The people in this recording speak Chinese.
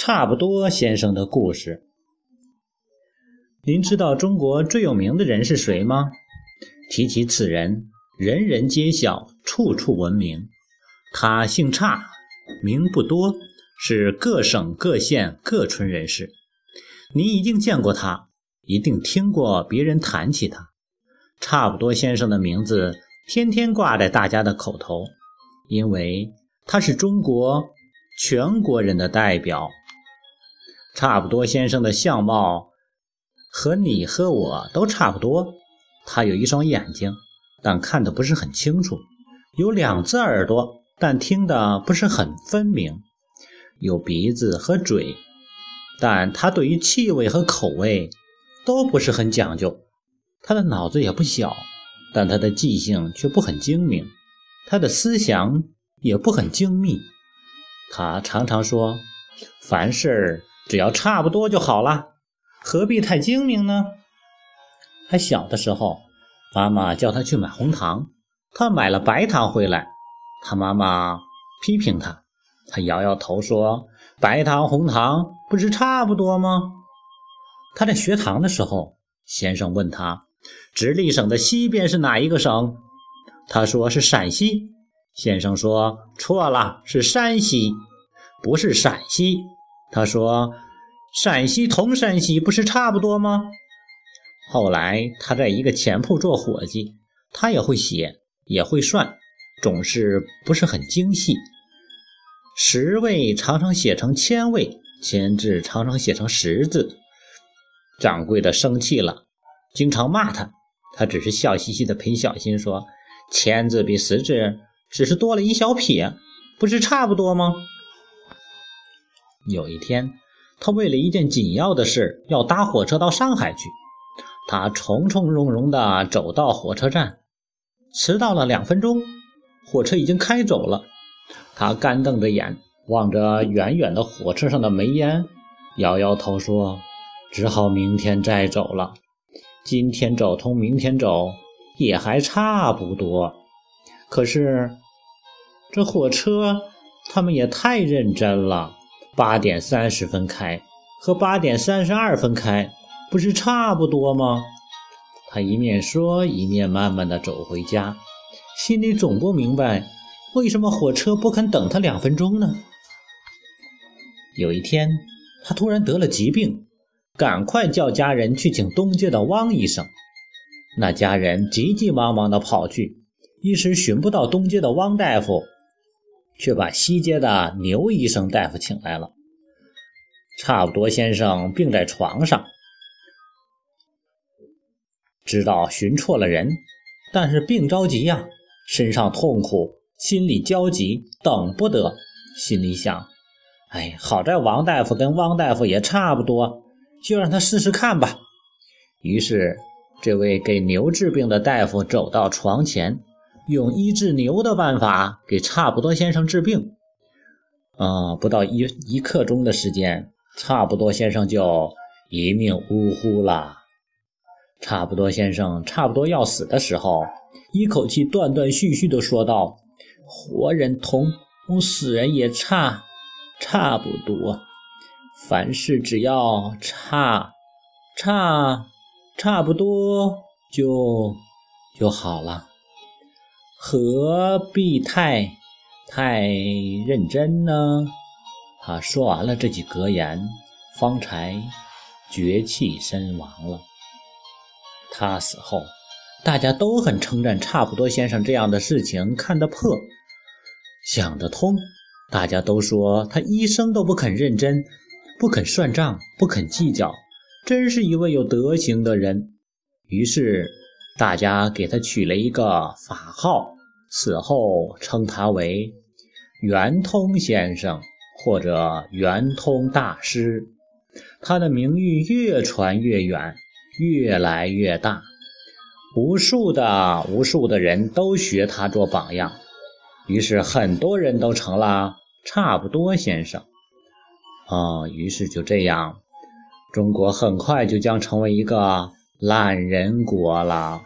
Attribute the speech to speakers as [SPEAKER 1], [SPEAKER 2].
[SPEAKER 1] 差不多先生的故事。您知道中国最有名的人是谁吗？提起此人，人人皆晓，处处闻名。他姓差，名不多，是各省各县各村人士。您一定见过他，一定听过别人谈起他。差不多先生的名字天天挂在大家的口头，因为他是中国全国人的代表。差不多先生的相貌和你和我都差不多。他有一双眼睛，但看得不是很清楚；有两只耳朵，但听得不是很分明；有鼻子和嘴，但他对于气味和口味都不是很讲究。他的脑子也不小，但他的记性却不很精明，他的思想也不很精密。他常常说：“凡事儿只要差不多就好了，何必太精明呢？”还小的时候，妈妈叫他去买红糖，他买了白糖回来，他妈妈批评他，他摇摇头说：“白糖红糖不是差不多吗？”他在学堂的时候，先生问他：“直隶省的西边是哪一个省？”他说：“是陕西。”先生说：“错了，是山西，不是陕西。”他说：“陕西同山西不是差不多吗？”后来，他在一个钱铺做伙计，他也会写，也会算，总是不是很精细。十位常常写成千位，千字常常写成十字。掌柜的生气了，经常骂他，他只是笑嘻嘻的陪小新说：“千字比十字只是多了一小撇，不是差不多吗？”有一天，他为了一件紧要的事，要搭火车到上海去。他从从容容地走到火车站，迟到了两分钟，火车已经开走了。他干瞪着眼，望着远远的火车上的煤烟，摇摇头说：“只好明天再走了。今天走同明天走也还差不多。可是这火车他们也太认真了，八点三十分开和八点三十二分开。”不是差不多吗？他一面说，一面慢慢的走回家，心里总不明白为什么火车不肯等他两分钟呢？有一天，他突然得了疾病，赶快叫家人去请东街的汪医生。那家人急急忙忙的跑去，一时寻不到东街的汪大夫，却把西街的牛医生大夫请来了。差不多先生病在床上。知道寻错了人，但是病着急呀，身上痛苦，心里焦急，等不得。心里想：哎，好在王大夫跟汪大夫也差不多，就让他试试看吧。于是，这位给牛治病的大夫走到床前，用医治牛的办法给差不多先生治病。啊，不到一一刻钟的时间，差不多先生就一命呜呼了。差不多先生差不多要死的时候，一口气断断续续地说道：“活人同死人也差差不多，凡事只要差差差不多就就好了，何必太太认真呢？”他说完了这句格言，方才绝气身亡了。他死后，大家都很称赞差不多先生这样的事情看得破，想得通。大家都说他一生都不肯认真，不肯算账，不肯计较，真是一位有德行的人。于是大家给他取了一个法号，死后称他为圆通先生或者圆通大师。他的名誉越传越远。越来越大，无数的无数的人都学他做榜样，于是很多人都成了差不多先生。啊，于是就这样，中国很快就将成为一个懒人国了。